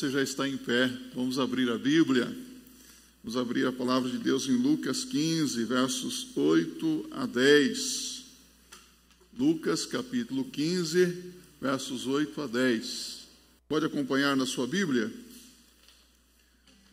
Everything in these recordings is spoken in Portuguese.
você já está em pé, vamos abrir a Bíblia. Vamos abrir a palavra de Deus em Lucas 15, versos 8 a 10. Lucas capítulo 15, versos 8 a 10. Pode acompanhar na sua Bíblia?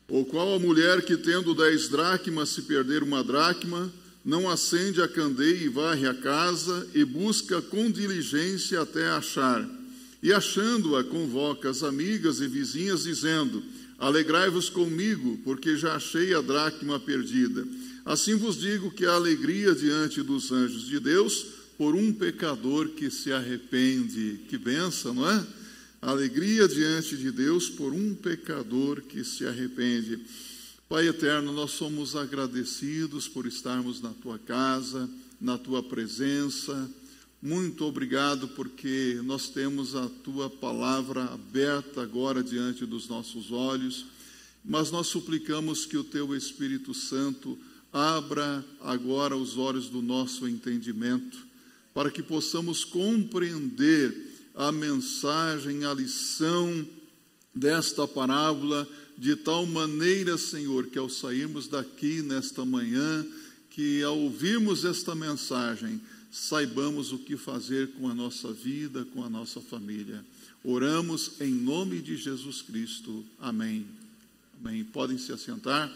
Ou qual a mulher que, tendo dez dracmas, se perder uma dracma, não acende a candeia e varre a casa e busca com diligência até achar? E achando-a, convoca as amigas e vizinhas, dizendo: Alegrai-vos comigo, porque já achei a dracma perdida. Assim vos digo que há alegria diante dos anjos de Deus por um pecador que se arrepende. Que benção, não é? Alegria diante de Deus por um pecador que se arrepende. Pai eterno, nós somos agradecidos por estarmos na tua casa, na tua presença muito obrigado porque nós temos a tua palavra aberta agora diante dos nossos olhos, mas nós suplicamos que o teu Espírito Santo abra agora os olhos do nosso entendimento, para que possamos compreender a mensagem, a lição desta parábola de tal maneira, Senhor, que ao sairmos daqui nesta manhã, que ao ouvirmos esta mensagem, saibamos o que fazer com a nossa vida, com a nossa família. Oramos em nome de Jesus Cristo. Amém. Amém. Podem se assentar.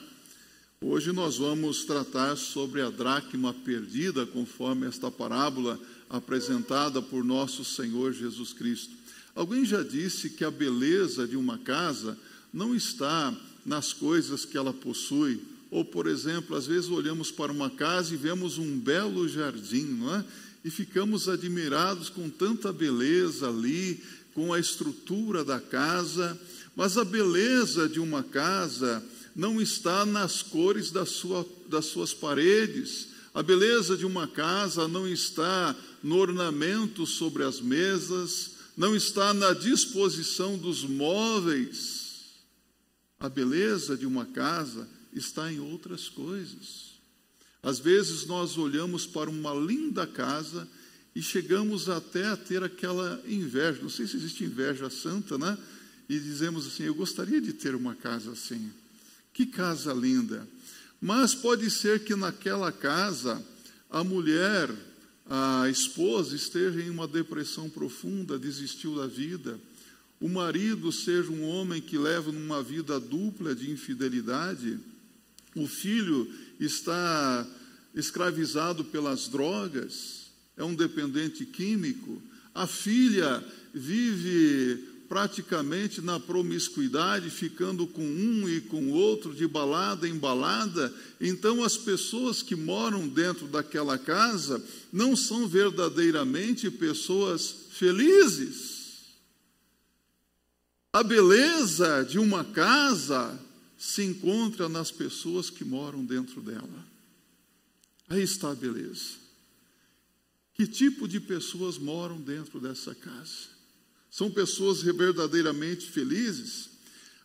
Hoje nós vamos tratar sobre a dracma perdida, conforme esta parábola apresentada por nosso Senhor Jesus Cristo. Alguém já disse que a beleza de uma casa não está nas coisas que ela possui, ou, por exemplo, às vezes olhamos para uma casa e vemos um belo jardim, não é? E ficamos admirados com tanta beleza ali, com a estrutura da casa, mas a beleza de uma casa não está nas cores da sua, das suas paredes, a beleza de uma casa não está no ornamento sobre as mesas, não está na disposição dos móveis. A beleza de uma casa está em outras coisas. Às vezes nós olhamos para uma linda casa e chegamos até a ter aquela inveja, não sei se existe inveja santa, né? E dizemos assim: eu gostaria de ter uma casa assim. Que casa linda! Mas pode ser que naquela casa a mulher, a esposa, esteja em uma depressão profunda, desistiu da vida. O marido seja um homem que leva uma vida dupla de infidelidade o filho está escravizado pelas drogas, é um dependente químico, a filha vive praticamente na promiscuidade, ficando com um e com outro, de balada em balada. Então, as pessoas que moram dentro daquela casa não são verdadeiramente pessoas felizes. A beleza de uma casa se encontra nas pessoas que moram dentro dela. Aí está a beleza. Que tipo de pessoas moram dentro dessa casa? São pessoas verdadeiramente felizes?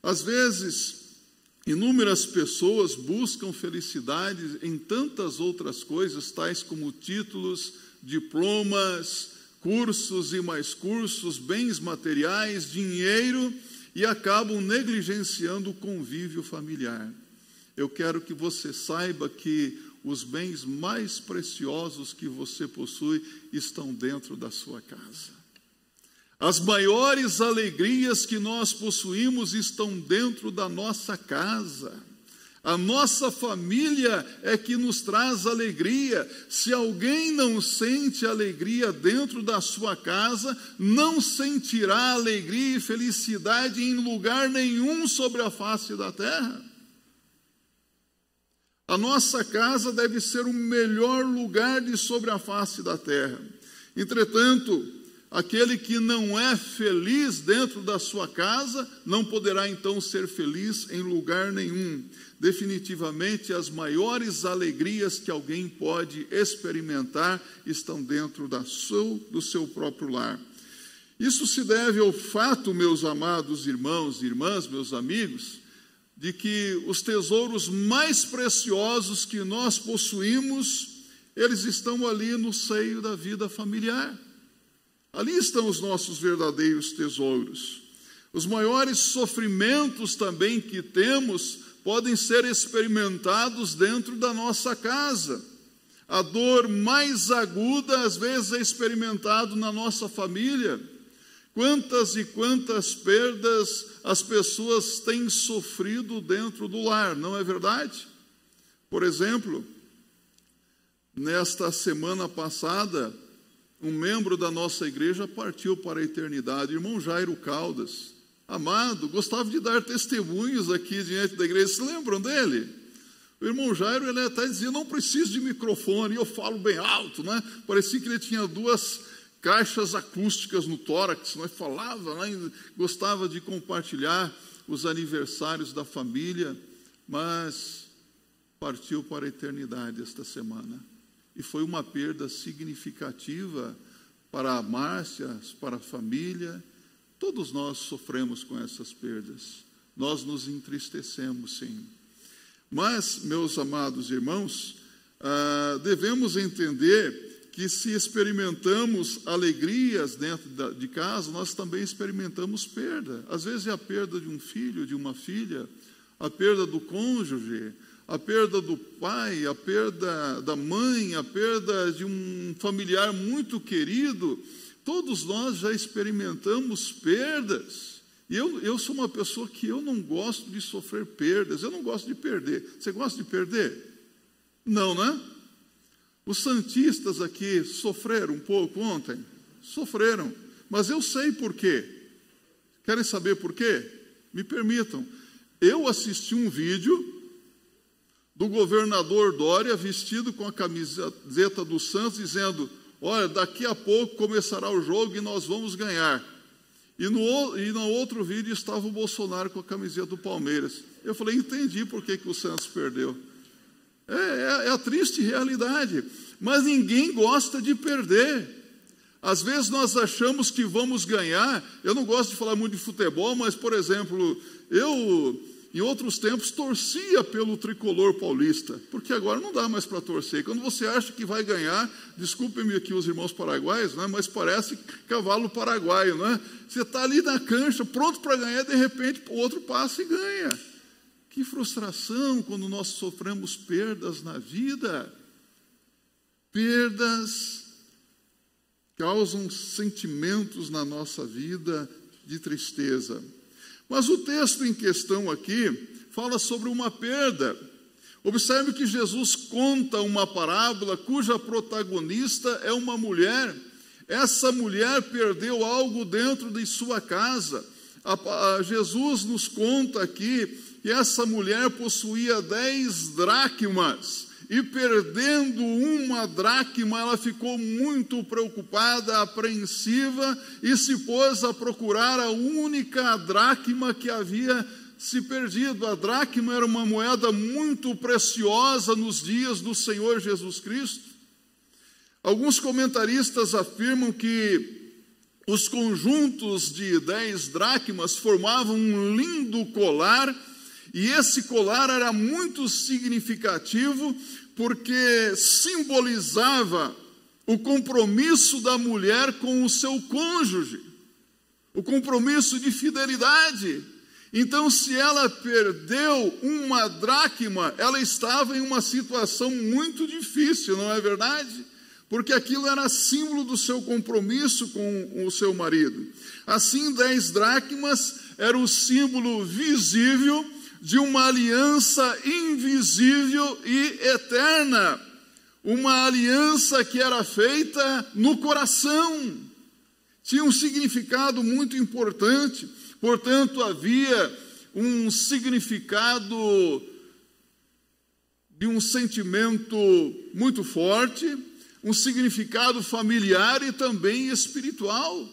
Às vezes, inúmeras pessoas buscam felicidade em tantas outras coisas, tais como títulos, diplomas, cursos e mais cursos, bens materiais, dinheiro e acabam negligenciando o convívio familiar. Eu quero que você saiba que os bens mais preciosos que você possui estão dentro da sua casa. As maiores alegrias que nós possuímos estão dentro da nossa casa. A nossa família é que nos traz alegria. Se alguém não sente alegria dentro da sua casa, não sentirá alegria e felicidade em lugar nenhum sobre a face da terra. A nossa casa deve ser o melhor lugar de sobre a face da terra. Entretanto, aquele que não é feliz dentro da sua casa, não poderá então ser feliz em lugar nenhum definitivamente as maiores alegrias que alguém pode experimentar estão dentro da seu, do seu próprio lar. Isso se deve ao fato, meus amados irmãos e irmãs, meus amigos, de que os tesouros mais preciosos que nós possuímos, eles estão ali no seio da vida familiar. Ali estão os nossos verdadeiros tesouros. Os maiores sofrimentos também que temos podem ser experimentados dentro da nossa casa. A dor mais aguda, às vezes, é experimentado na nossa família. Quantas e quantas perdas as pessoas têm sofrido dentro do lar, não é verdade? Por exemplo, nesta semana passada, um membro da nossa igreja partiu para a eternidade, irmão Jairo Caldas amado, gostava de dar testemunhos aqui diante da igreja. Se lembram dele? O irmão Jairo, ele até dizia, não preciso de microfone, eu falo bem alto, né? Parecia que ele tinha duas caixas acústicas no tórax, né? falava, né? gostava de compartilhar os aniversários da família, mas partiu para a eternidade esta semana. E foi uma perda significativa para a Márcia, para a família, Todos nós sofremos com essas perdas. Nós nos entristecemos, sim. Mas, meus amados irmãos, ah, devemos entender que se experimentamos alegrias dentro de casa, nós também experimentamos perda. Às vezes é a perda de um filho, de uma filha, a perda do cônjuge, a perda do pai, a perda da mãe, a perda de um familiar muito querido. Todos nós já experimentamos perdas. E eu, eu sou uma pessoa que eu não gosto de sofrer perdas, eu não gosto de perder. Você gosta de perder? Não, né? Os santistas aqui sofreram um pouco ontem? Sofreram. Mas eu sei por quê. Querem saber por quê? Me permitam. Eu assisti um vídeo do governador Dória vestido com a camiseta do Santos, dizendo: olha, daqui a pouco começará o jogo e nós vamos ganhar. E no, e no outro vídeo estava o Bolsonaro com a camiseta do Palmeiras. Eu falei, entendi por que, que o Santos perdeu. É, é, é a triste realidade. Mas ninguém gosta de perder. Às vezes nós achamos que vamos ganhar. Eu não gosto de falar muito de futebol, mas, por exemplo, eu em outros tempos, torcia pelo tricolor paulista, porque agora não dá mais para torcer. Quando você acha que vai ganhar, desculpem-me aqui os irmãos paraguaios, né, mas parece cavalo paraguaio. Né? Você está ali na cancha, pronto para ganhar, de repente o outro passa e ganha. Que frustração quando nós sofremos perdas na vida. Perdas causam sentimentos na nossa vida de tristeza. Mas o texto em questão aqui fala sobre uma perda. Observe que Jesus conta uma parábola cuja protagonista é uma mulher. Essa mulher perdeu algo dentro de sua casa. A, a, Jesus nos conta aqui que essa mulher possuía dez dracmas e perdendo uma dracma, ela ficou muito preocupada, apreensiva e se pôs a procurar a única dracma que havia se perdido. A dracma era uma moeda muito preciosa nos dias do Senhor Jesus Cristo. Alguns comentaristas afirmam que os conjuntos de dez dracmas formavam um lindo colar e esse colar era muito significativo porque simbolizava o compromisso da mulher com o seu cônjuge, o compromisso de fidelidade. Então, se ela perdeu uma dracma, ela estava em uma situação muito difícil, não é verdade? Porque aquilo era símbolo do seu compromisso com o seu marido. Assim, dez dracmas era o símbolo visível de uma aliança invisível e eterna, uma aliança que era feita no coração. Tinha um significado muito importante, portanto, havia um significado de um sentimento muito forte, um significado familiar e também espiritual.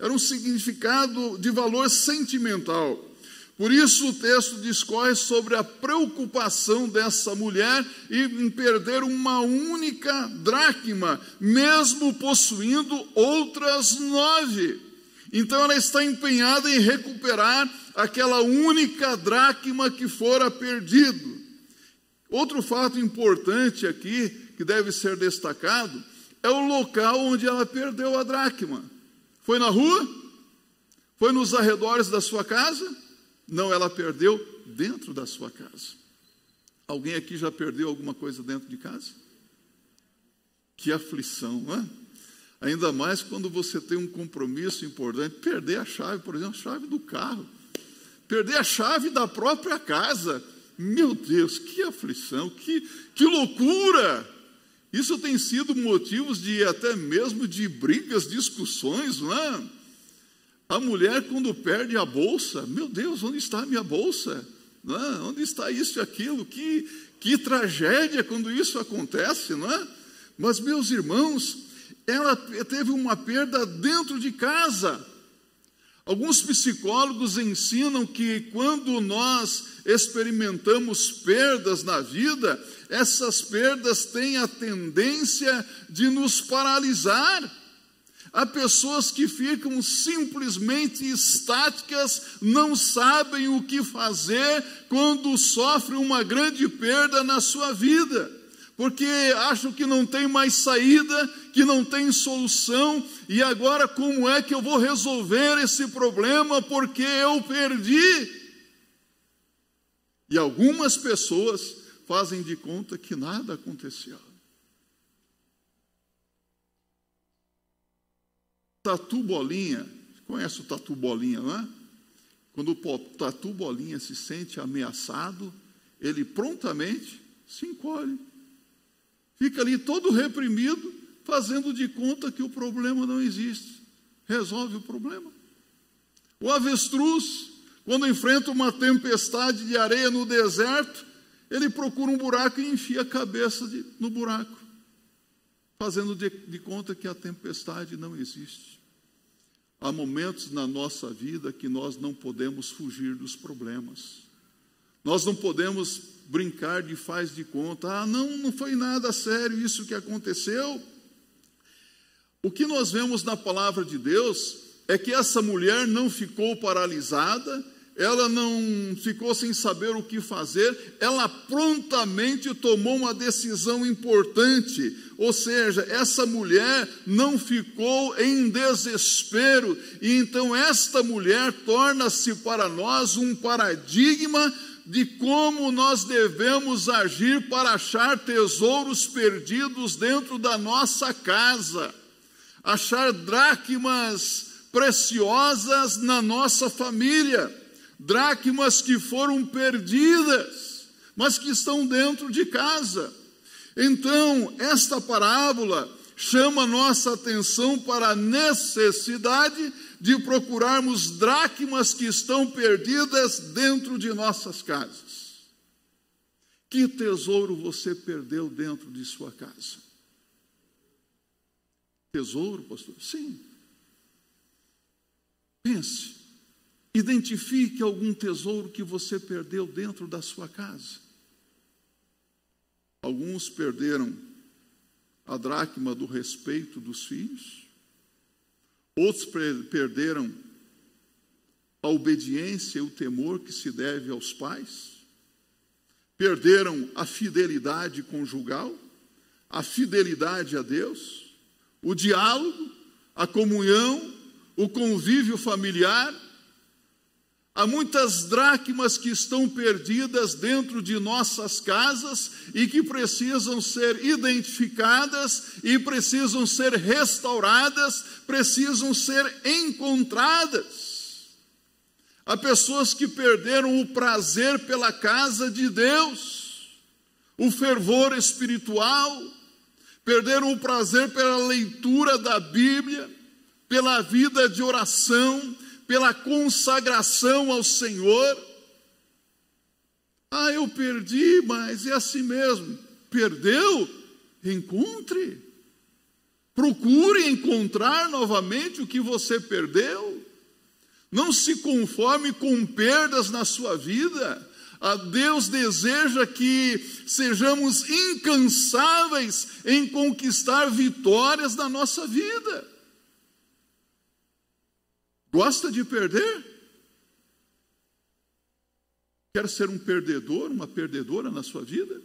Era um significado de valor sentimental. Por isso o texto discorre sobre a preocupação dessa mulher em perder uma única dracma, mesmo possuindo outras nove. Então ela está empenhada em recuperar aquela única dracma que fora perdido. Outro fato importante aqui, que deve ser destacado, é o local onde ela perdeu a dracma. Foi na rua? Foi nos arredores da sua casa? Não, ela perdeu dentro da sua casa. Alguém aqui já perdeu alguma coisa dentro de casa? Que aflição, não é? Ainda mais quando você tem um compromisso importante, perder a chave, por exemplo, a chave do carro, perder a chave da própria casa. Meu Deus, que aflição, que, que loucura! Isso tem sido motivos de até mesmo de brigas, discussões, não é? A mulher, quando perde a bolsa, meu Deus, onde está a minha bolsa? Não é? Onde está isso e aquilo? Que, que tragédia quando isso acontece, não é? Mas, meus irmãos, ela teve uma perda dentro de casa. Alguns psicólogos ensinam que quando nós experimentamos perdas na vida, essas perdas têm a tendência de nos paralisar. Há pessoas que ficam simplesmente estáticas, não sabem o que fazer quando sofrem uma grande perda na sua vida porque acham que não tem mais saída, que não tem solução, e agora como é que eu vou resolver esse problema porque eu perdi? E algumas pessoas fazem de conta que nada aconteceu. Tatu Bolinha, conhece o Tatu Bolinha, não é? Quando o Tatu Bolinha se sente ameaçado, ele prontamente se encolhe fica ali todo reprimido, fazendo de conta que o problema não existe. Resolve o problema. O avestruz, quando enfrenta uma tempestade de areia no deserto, ele procura um buraco e enfia a cabeça de, no buraco, fazendo de, de conta que a tempestade não existe. Há momentos na nossa vida que nós não podemos fugir dos problemas. Nós não podemos brincar de faz de conta. Ah, não, não foi nada sério isso que aconteceu. O que nós vemos na palavra de Deus é que essa mulher não ficou paralisada, ela não ficou sem saber o que fazer, ela prontamente tomou uma decisão importante. Ou seja, essa mulher não ficou em desespero, e então esta mulher torna-se para nós um paradigma de como nós devemos agir para achar tesouros perdidos dentro da nossa casa, achar dracmas preciosas na nossa família, dracmas que foram perdidas, mas que estão dentro de casa. Então, esta parábola chama nossa atenção para a necessidade de procurarmos dracmas que estão perdidas dentro de nossas casas. Que tesouro você perdeu dentro de sua casa? Tesouro, pastor? Sim. Pense, identifique algum tesouro que você perdeu dentro da sua casa. Alguns perderam a dracma do respeito dos filhos, Outros perderam a obediência e o temor que se deve aos pais. Perderam a fidelidade conjugal, a fidelidade a Deus, o diálogo, a comunhão, o convívio familiar Há muitas dracmas que estão perdidas dentro de nossas casas e que precisam ser identificadas e precisam ser restauradas, precisam ser encontradas. Há pessoas que perderam o prazer pela casa de Deus, o fervor espiritual, perderam o prazer pela leitura da Bíblia, pela vida de oração, pela consagração ao Senhor. Ah, eu perdi, mas é assim mesmo. Perdeu? Encontre. Procure encontrar novamente o que você perdeu. Não se conforme com perdas na sua vida. A ah, Deus deseja que sejamos incansáveis em conquistar vitórias na nossa vida. Gosta de perder? Quer ser um perdedor, uma perdedora na sua vida?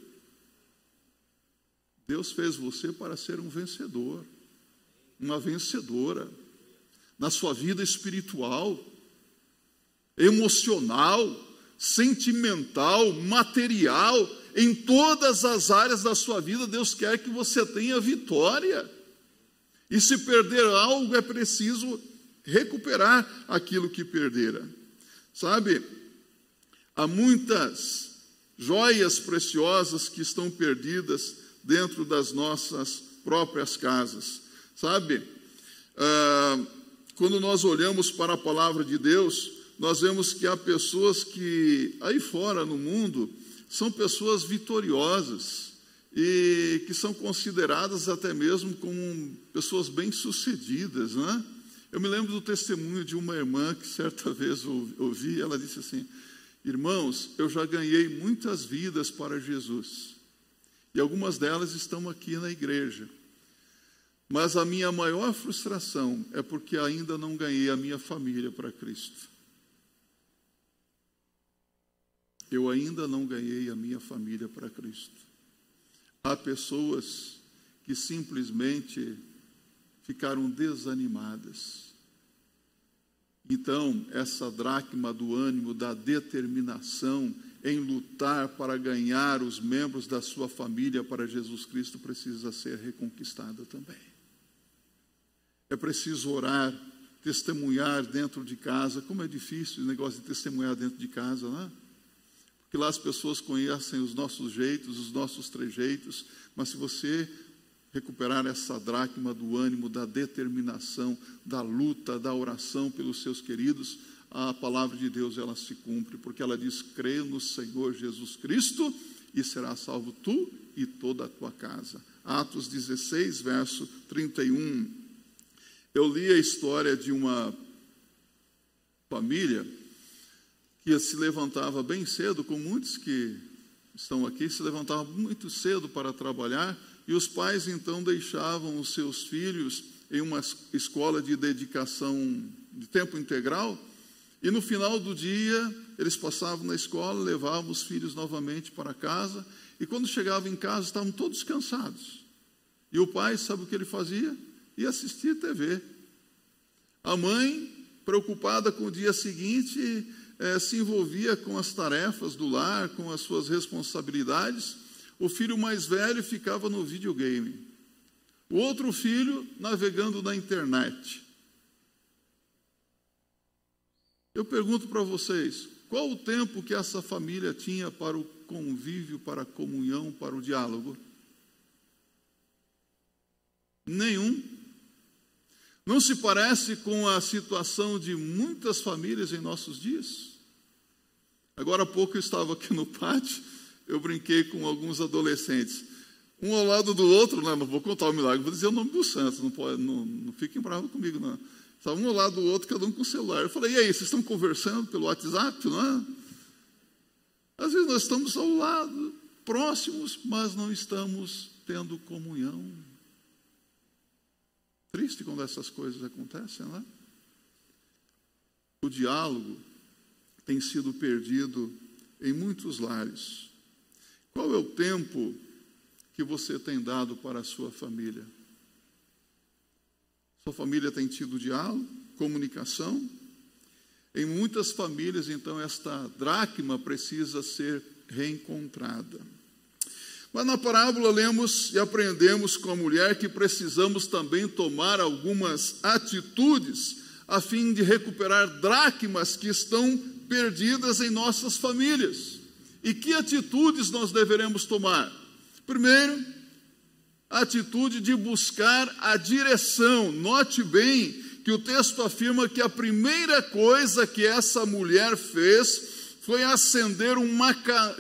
Deus fez você para ser um vencedor, uma vencedora. Na sua vida espiritual, emocional, sentimental, material, em todas as áreas da sua vida, Deus quer que você tenha vitória. E se perder algo, é preciso recuperar aquilo que perdera. Sabe, há muitas joias preciosas que estão perdidas dentro das nossas próprias casas. Sabe, ah, quando nós olhamos para a palavra de Deus, nós vemos que há pessoas que aí fora no mundo são pessoas vitoriosas e que são consideradas até mesmo como pessoas bem-sucedidas, né? Eu me lembro do testemunho de uma irmã que certa vez ouvi, ela disse assim: Irmãos, eu já ganhei muitas vidas para Jesus, e algumas delas estão aqui na igreja. Mas a minha maior frustração é porque ainda não ganhei a minha família para Cristo. Eu ainda não ganhei a minha família para Cristo. Há pessoas que simplesmente ficaram desanimadas. Então, essa dracma do ânimo, da determinação em lutar para ganhar os membros da sua família para Jesus Cristo precisa ser reconquistada também. É preciso orar, testemunhar dentro de casa. Como é difícil o negócio de testemunhar dentro de casa, não é? que lá as pessoas conhecem os nossos jeitos, os nossos trejeitos, mas se você recuperar essa dracma do ânimo, da determinação, da luta, da oração pelos seus queridos, a palavra de Deus ela se cumpre, porque ela diz: crê no Senhor Jesus Cristo e será salvo tu e toda a tua casa. Atos 16, verso 31. Eu li a história de uma família que se levantava bem cedo, com muitos que estão aqui, se levantavam muito cedo para trabalhar, e os pais então deixavam os seus filhos em uma escola de dedicação de tempo integral, e no final do dia eles passavam na escola, levavam os filhos novamente para casa, e quando chegavam em casa estavam todos cansados. E o pai, sabe o que ele fazia? Ia assistir TV. A mãe, preocupada com o dia seguinte, é, se envolvia com as tarefas do lar, com as suas responsabilidades. O filho mais velho ficava no videogame. O outro filho navegando na internet. Eu pergunto para vocês: qual o tempo que essa família tinha para o convívio, para a comunhão, para o diálogo? Nenhum. Não se parece com a situação de muitas famílias em nossos dias? Agora há pouco eu estava aqui no pátio, eu brinquei com alguns adolescentes. Um ao lado do outro, não, né, não vou contar o milagre, vou dizer o nome do santo, não, pode, não, não fiquem bravos comigo, não. Estava um ao lado do outro, cada um com o celular. Eu falei, e aí, vocês estão conversando pelo WhatsApp, não é? Às vezes nós estamos ao lado, próximos, mas não estamos tendo comunhão. Triste quando essas coisas acontecem, não é? O diálogo tem sido perdido em muitos lares. Qual é o tempo que você tem dado para a sua família? Sua família tem tido diálogo, comunicação? Em muitas famílias, então, esta dracma precisa ser reencontrada. Mas na parábola lemos e aprendemos com a mulher que precisamos também tomar algumas atitudes a fim de recuperar dracmas que estão perdidas em nossas famílias. E que atitudes nós deveremos tomar? Primeiro, a atitude de buscar a direção. Note bem que o texto afirma que a primeira coisa que essa mulher fez foi acender uma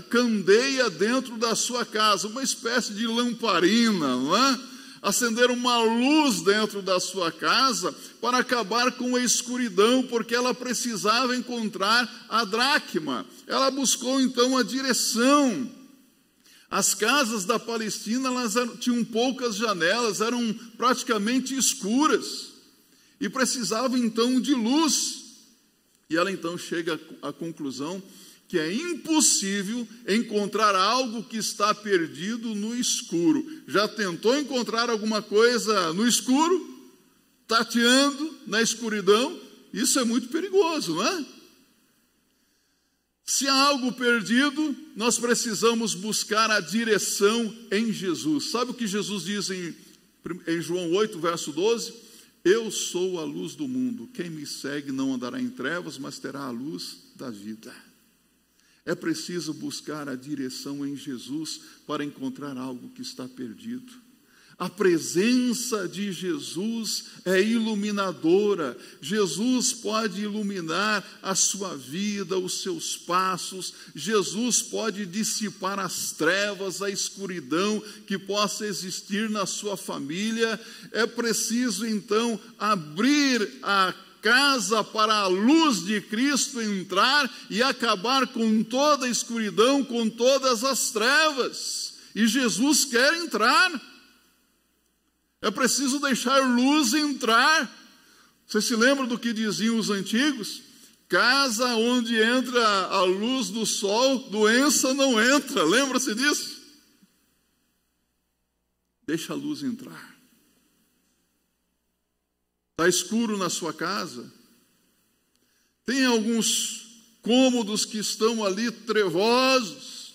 candeia dentro da sua casa, uma espécie de lamparina, não é? Acender uma luz dentro da sua casa para acabar com a escuridão, porque ela precisava encontrar a dracma. Ela buscou então a direção. As casas da Palestina elas eram, tinham poucas janelas, eram praticamente escuras e precisavam então de luz. E ela então chega à conclusão que é impossível encontrar algo que está perdido no escuro. Já tentou encontrar alguma coisa no escuro? Tateando na escuridão? Isso é muito perigoso, não é? Se há algo perdido, nós precisamos buscar a direção em Jesus. Sabe o que Jesus diz em, em João 8, verso 12? Eu sou a luz do mundo. Quem me segue não andará em trevas, mas terá a luz da vida. É preciso buscar a direção em Jesus para encontrar algo que está perdido. A presença de Jesus é iluminadora. Jesus pode iluminar a sua vida, os seus passos. Jesus pode dissipar as trevas, a escuridão que possa existir na sua família. É preciso então abrir a casa para a luz de Cristo entrar e acabar com toda a escuridão, com todas as trevas. E Jesus quer entrar. É preciso deixar luz entrar. Você se lembra do que diziam os antigos? Casa onde entra a luz do sol, doença não entra. Lembra-se disso? Deixa a luz entrar. Está escuro na sua casa? Tem alguns cômodos que estão ali trevosos?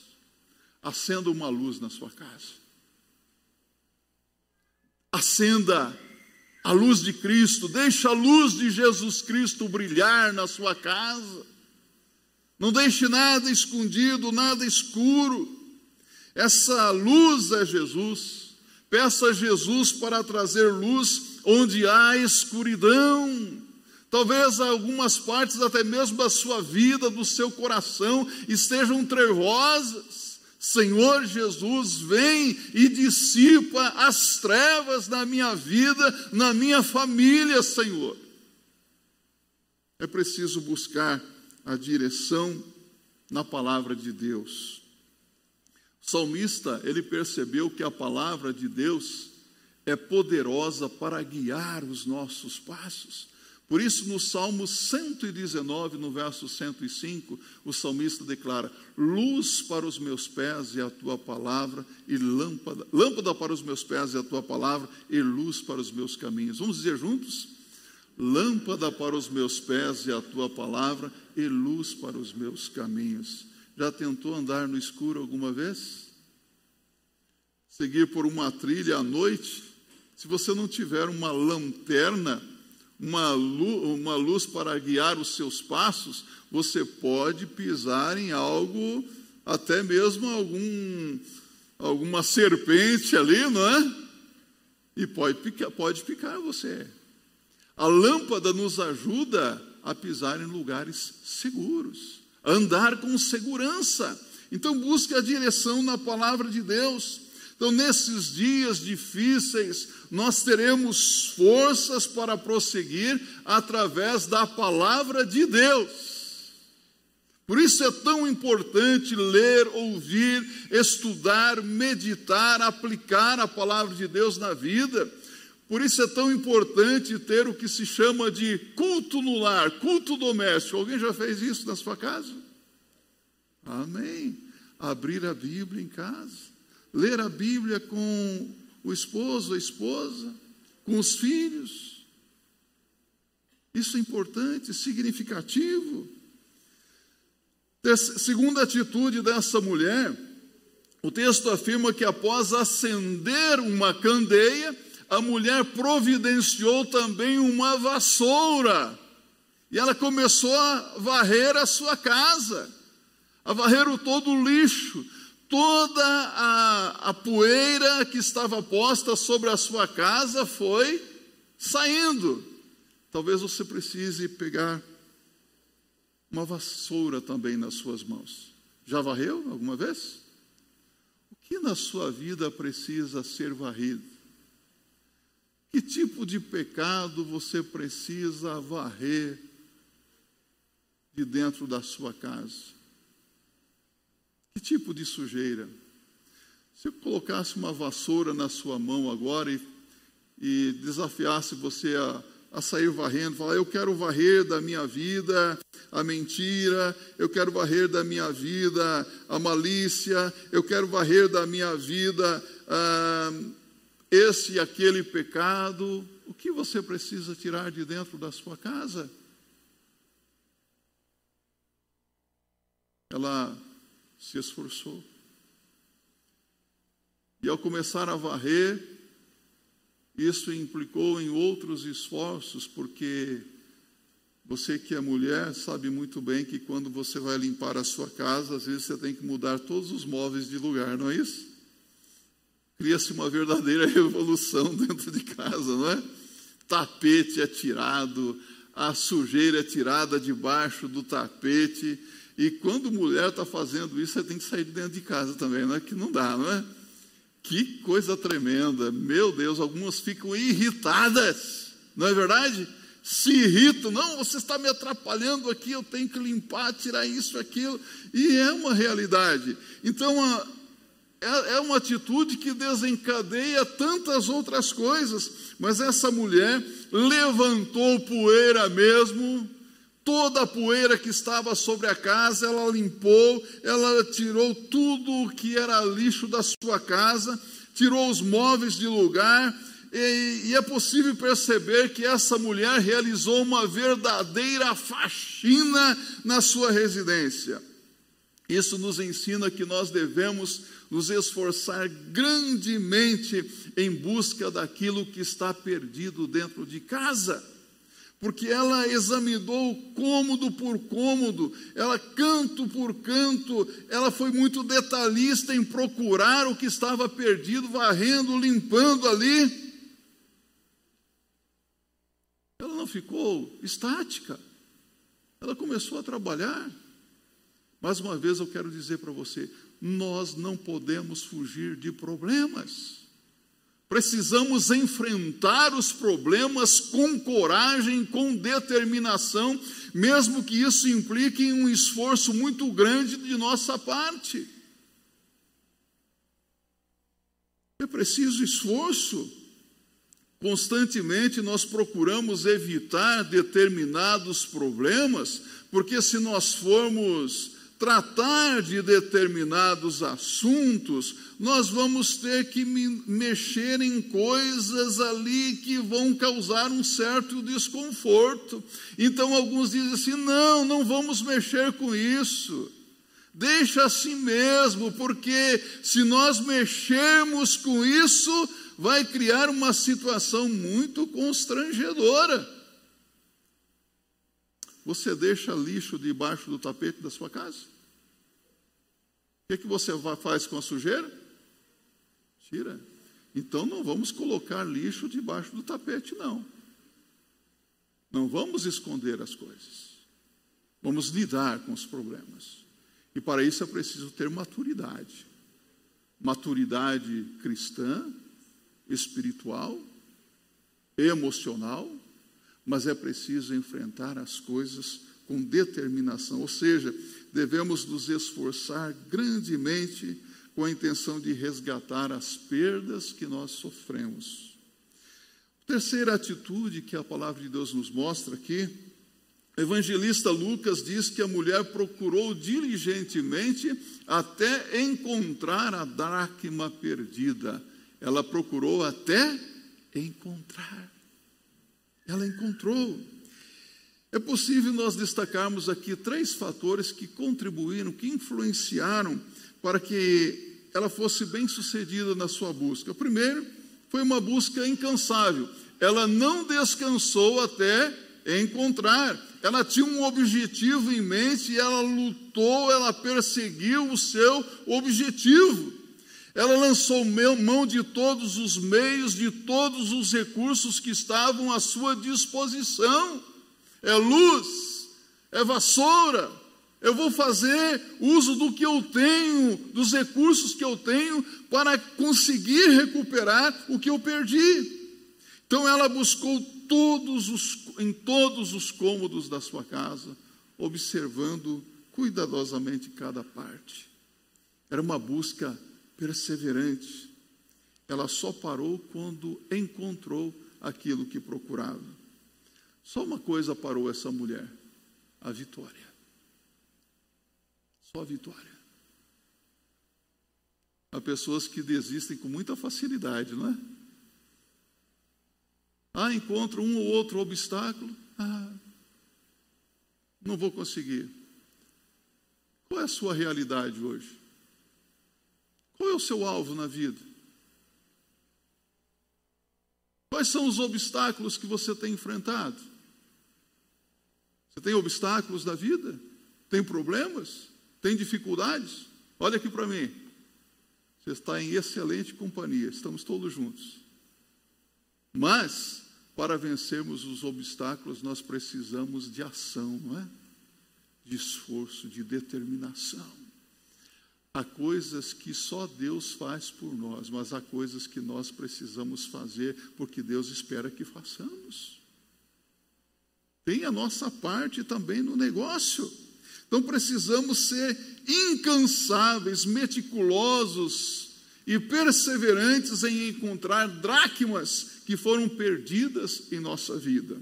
Acenda uma luz na sua casa acenda a luz de Cristo, deixe a luz de Jesus Cristo brilhar na sua casa. Não deixe nada escondido, nada escuro. Essa luz é Jesus. Peça a Jesus para trazer luz onde há escuridão. Talvez algumas partes, até mesmo da sua vida, do seu coração, estejam trevosas. Senhor Jesus, vem e dissipa as trevas na minha vida, na minha família, Senhor. É preciso buscar a direção na palavra de Deus. O salmista, ele percebeu que a palavra de Deus é poderosa para guiar os nossos passos. Por isso, no Salmo 119, no verso 105, o salmista declara: Luz para os meus pés é a tua palavra, e lâmpada, lâmpada para os meus pés é a tua palavra, e luz para os meus caminhos. Vamos dizer juntos? Lâmpada para os meus pés é a tua palavra, e luz para os meus caminhos. Já tentou andar no escuro alguma vez? Seguir por uma trilha à noite? Se você não tiver uma lanterna, uma luz, uma luz para guiar os seus passos, você pode pisar em algo, até mesmo algum, alguma serpente ali, não é? E pode picar, pode picar você. A lâmpada nos ajuda a pisar em lugares seguros, a andar com segurança. Então busque a direção na palavra de Deus. Então, nesses dias difíceis, nós teremos forças para prosseguir através da palavra de Deus. Por isso é tão importante ler, ouvir, estudar, meditar, aplicar a palavra de Deus na vida. Por isso é tão importante ter o que se chama de culto no lar, culto doméstico. Alguém já fez isso na sua casa? Amém. Abrir a Bíblia em casa ler a Bíblia com o esposo, a esposa, com os filhos. Isso é importante, significativo. Segunda atitude dessa mulher, o texto afirma que após acender uma candeia, a mulher providenciou também uma vassoura. E ela começou a varrer a sua casa, a varrer o todo o lixo, toda a, a poeira que estava posta sobre a sua casa foi saindo. Talvez você precise pegar uma vassoura também nas suas mãos. Já varreu alguma vez? O que na sua vida precisa ser varrido? Que tipo de pecado você precisa varrer de dentro da sua casa? Que tipo de sujeira? Se eu colocasse uma vassoura na sua mão agora e, e desafiasse você a, a sair varrendo, falar: Eu quero varrer da minha vida a mentira, eu quero varrer da minha vida a malícia, eu quero varrer da minha vida ah, esse e aquele pecado. O que você precisa tirar de dentro da sua casa? ela se esforçou. E ao começar a varrer, isso implicou em outros esforços, porque você que é mulher sabe muito bem que quando você vai limpar a sua casa, às vezes você tem que mudar todos os móveis de lugar, não é isso? Cria-se uma verdadeira revolução dentro de casa, não é? Tapete é tirado, a sujeira é tirada debaixo do tapete. E quando mulher está fazendo isso, você tem que sair de dentro de casa também, não é? Que não dá, não é? Que coisa tremenda. Meu Deus, algumas ficam irritadas, não é verdade? Se irritam, não, você está me atrapalhando aqui, eu tenho que limpar, tirar isso, aquilo. E é uma realidade. Então, a, é, é uma atitude que desencadeia tantas outras coisas. Mas essa mulher levantou poeira mesmo, toda a poeira que estava sobre a casa, ela limpou, ela tirou tudo o que era lixo da sua casa, tirou os móveis de lugar, e, e, é possível perceber que essa mulher realizou uma verdadeira faxina na sua residência. Isso nos ensina que nós devemos nos esforçar grandemente em busca daquilo que está perdido dentro de casa. Porque ela examinou cômodo por cômodo, ela canto por canto, ela foi muito detalhista em procurar o que estava perdido, varrendo, limpando ali. Ela não ficou estática, ela começou a trabalhar. Mais uma vez eu quero dizer para você: nós não podemos fugir de problemas. Precisamos enfrentar os problemas com coragem, com determinação, mesmo que isso implique um esforço muito grande de nossa parte. É preciso esforço. Constantemente nós procuramos evitar determinados problemas, porque se nós formos tratar de determinados assuntos, nós vamos ter que mexer em coisas ali que vão causar um certo desconforto. Então alguns dizem assim: não, não vamos mexer com isso. Deixa assim mesmo, porque se nós mexermos com isso, vai criar uma situação muito constrangedora. Você deixa lixo debaixo do tapete da sua casa? O que, é que você faz com a sujeira? Tira. Então não vamos colocar lixo debaixo do tapete, não. Não vamos esconder as coisas. Vamos lidar com os problemas. E para isso é preciso ter maturidade. Maturidade cristã, espiritual, emocional mas é preciso enfrentar as coisas com determinação, ou seja, devemos nos esforçar grandemente com a intenção de resgatar as perdas que nós sofremos. Terceira atitude que a palavra de Deus nos mostra aqui, o evangelista Lucas diz que a mulher procurou diligentemente até encontrar a dracma perdida. Ela procurou até encontrar ela encontrou. É possível nós destacarmos aqui três fatores que contribuíram, que influenciaram para que ela fosse bem sucedida na sua busca. O primeiro foi uma busca incansável. Ela não descansou até encontrar. Ela tinha um objetivo em mente e ela lutou, ela perseguiu o seu objetivo. Ela lançou mão de todos os meios, de todos os recursos que estavam à sua disposição. É luz, é vassoura. Eu vou fazer uso do que eu tenho, dos recursos que eu tenho, para conseguir recuperar o que eu perdi. Então ela buscou todos os, em todos os cômodos da sua casa, observando cuidadosamente cada parte. Era uma busca perseverante. Ela só parou quando encontrou aquilo que procurava. Só uma coisa parou essa mulher: a vitória. Só a vitória. Há pessoas que desistem com muita facilidade, não é? Ah, encontro um ou outro obstáculo. Ah, não vou conseguir. Qual é a sua realidade hoje? Qual é o seu alvo na vida? Quais são os obstáculos que você tem enfrentado? Você tem obstáculos na vida? Tem problemas? Tem dificuldades? Olha aqui para mim. Você está em excelente companhia, estamos todos juntos. Mas, para vencermos os obstáculos, nós precisamos de ação, não é? De esforço, de determinação. Há coisas que só Deus faz por nós, mas há coisas que nós precisamos fazer porque Deus espera que façamos. Tem a nossa parte também no negócio. Então precisamos ser incansáveis, meticulosos e perseverantes em encontrar dracmas que foram perdidas em nossa vida.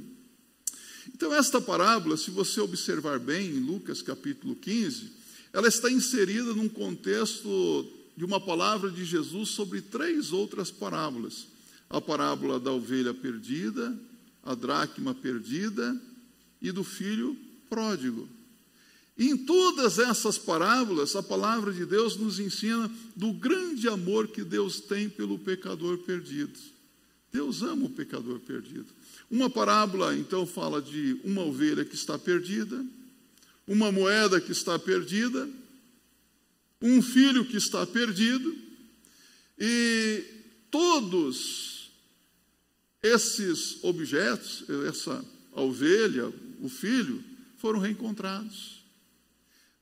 Então, esta parábola, se você observar bem em Lucas capítulo 15, ela está inserida num contexto de uma palavra de Jesus sobre três outras parábolas: a parábola da ovelha perdida, a dracma perdida e do filho pródigo. Em todas essas parábolas, a palavra de Deus nos ensina do grande amor que Deus tem pelo pecador perdido. Deus ama o pecador perdido. Uma parábola, então, fala de uma ovelha que está perdida, uma moeda que está perdida, um filho que está perdido, e todos esses objetos, essa ovelha, o filho, foram reencontrados.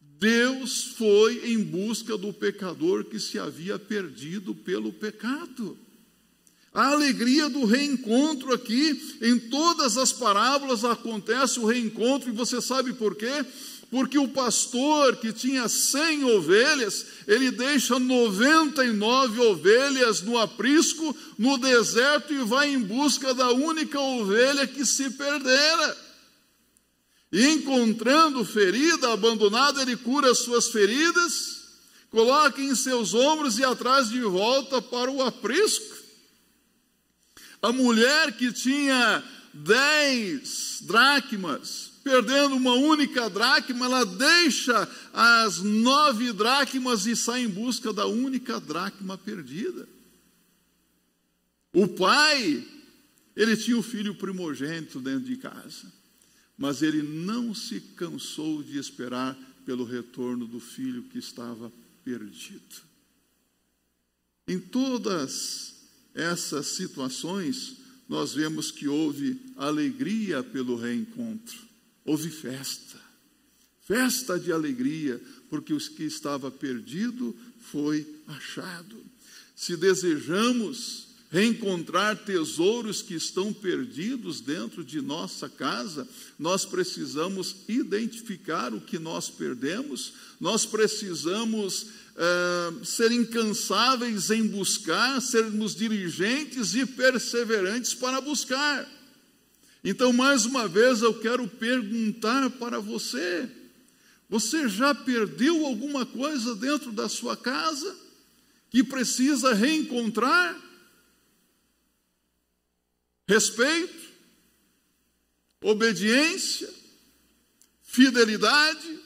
Deus foi em busca do pecador que se havia perdido pelo pecado. A alegria do reencontro aqui, em todas as parábolas acontece o reencontro, e você sabe por quê? Porque o pastor que tinha cem ovelhas, ele deixa 99 ovelhas no aprisco, no deserto, e vai em busca da única ovelha que se perdera. E encontrando ferida, abandonada, ele cura as suas feridas, coloca em seus ombros e atrás de volta para o aprisco. A mulher que tinha dez dracmas, perdendo uma única dracma, ela deixa as nove dracmas e sai em busca da única dracma perdida. O pai, ele tinha o filho primogênito dentro de casa, mas ele não se cansou de esperar pelo retorno do filho que estava perdido. Em todas essas situações, nós vemos que houve alegria pelo reencontro houve festa, festa de alegria, porque os que estava perdido foi achado. Se desejamos reencontrar tesouros que estão perdidos dentro de nossa casa, nós precisamos identificar o que nós perdemos, nós precisamos é, ser incansáveis em buscar, sermos dirigentes e perseverantes para buscar. Então, mais uma vez, eu quero perguntar para você: você já perdeu alguma coisa dentro da sua casa que precisa reencontrar? Respeito, obediência, fidelidade,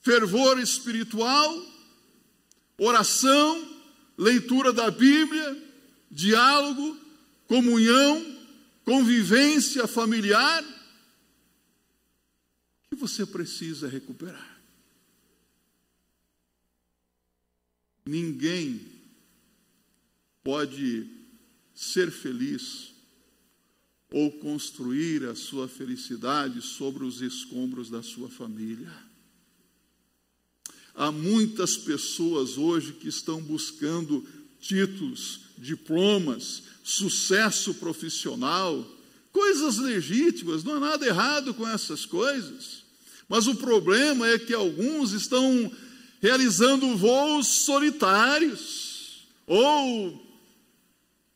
fervor espiritual, oração, leitura da Bíblia, diálogo, comunhão, convivência familiar que você precisa recuperar. Ninguém pode ser feliz ou construir a sua felicidade sobre os escombros da sua família. Há muitas pessoas hoje que estão buscando títulos, diplomas, sucesso profissional, coisas legítimas, não há nada errado com essas coisas. Mas o problema é que alguns estão realizando voos solitários ou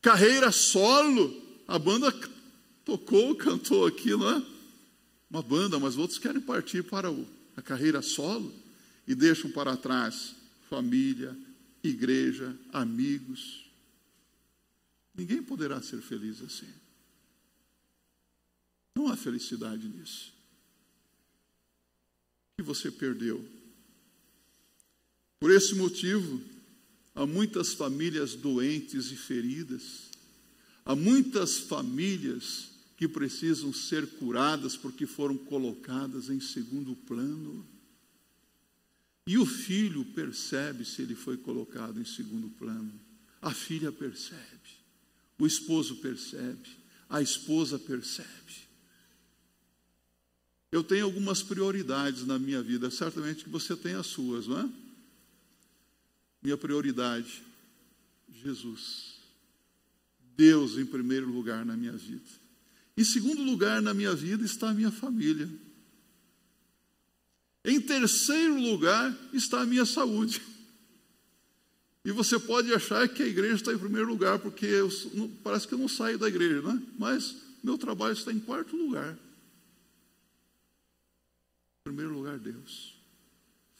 carreira solo. A banda tocou, cantou aqui, não é? Uma banda, mas outros querem partir para a carreira solo e deixam para trás família, igreja, amigos. Ninguém poderá ser feliz assim. Não há felicidade nisso. O que você perdeu? Por esse motivo, há muitas famílias doentes e feridas, há muitas famílias que precisam ser curadas porque foram colocadas em segundo plano. E o filho percebe se ele foi colocado em segundo plano. A filha percebe, o esposo percebe, a esposa percebe. Eu tenho algumas prioridades na minha vida, certamente que você tem as suas, não é? Minha prioridade, Jesus. Deus em primeiro lugar na minha vida. Em segundo lugar na minha vida está a minha família. Em terceiro lugar está a minha saúde. E você pode achar que a igreja está em primeiro lugar, porque eu, parece que eu não saio da igreja, né? mas meu trabalho está em quarto lugar. Em primeiro lugar, Deus.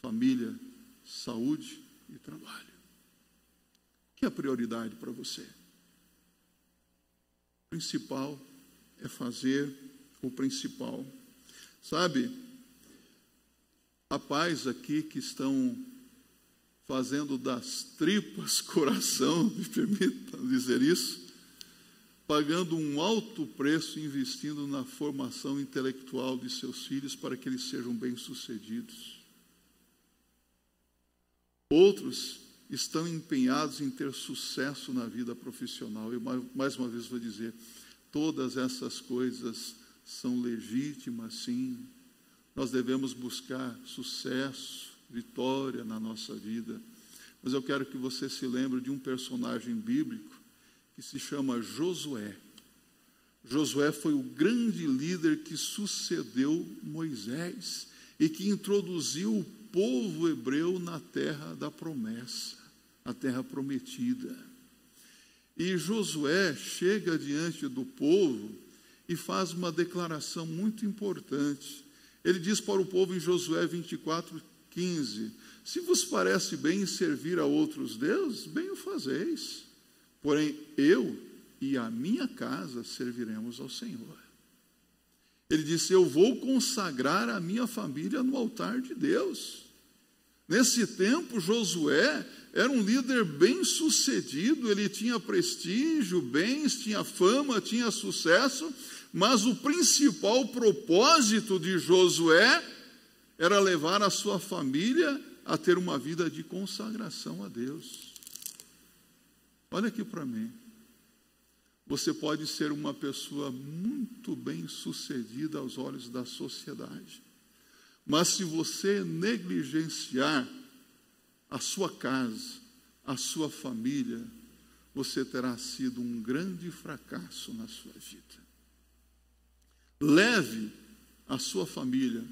Família, saúde e trabalho. O que é a prioridade para você? O principal é fazer o principal. Sabe, a paz aqui que estão fazendo das tripas coração, me permitam dizer isso, pagando um alto preço investindo na formação intelectual de seus filhos para que eles sejam bem-sucedidos. Outros estão empenhados em ter sucesso na vida profissional. E mais uma vez vou dizer, todas essas coisas são legítimas, sim. Nós devemos buscar sucesso, vitória na nossa vida. Mas eu quero que você se lembre de um personagem bíblico que se chama Josué. Josué foi o grande líder que sucedeu Moisés e que introduziu o povo hebreu na terra da promessa, a terra prometida. E Josué chega diante do povo e faz uma declaração muito importante. Ele diz para o povo em Josué 24, 15: Se vos parece bem servir a outros deuses, bem o fazeis. Porém, eu e a minha casa serviremos ao Senhor. Ele disse: Eu vou consagrar a minha família no altar de Deus. Nesse tempo, Josué era um líder bem sucedido, ele tinha prestígio, bens, tinha fama, tinha sucesso, mas o principal propósito de Josué era levar a sua família a ter uma vida de consagração a Deus. Olha aqui para mim. Você pode ser uma pessoa muito bem sucedida aos olhos da sociedade, mas se você negligenciar a sua casa, a sua família, você terá sido um grande fracasso na sua vida. Leve a sua família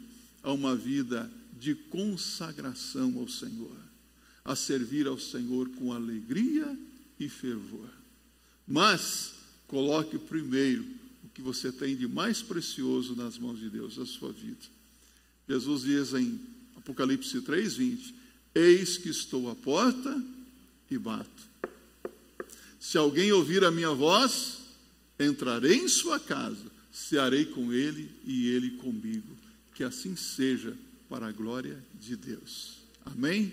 a uma vida de consagração ao Senhor, a servir ao Senhor com alegria e fervor. Mas coloque primeiro o que você tem de mais precioso nas mãos de Deus, a sua vida. Jesus diz em Apocalipse 3:20: Eis que estou à porta e bato. Se alguém ouvir a minha voz, entrarei em sua casa, cearei com ele e ele comigo que assim seja para a glória de Deus. Amém?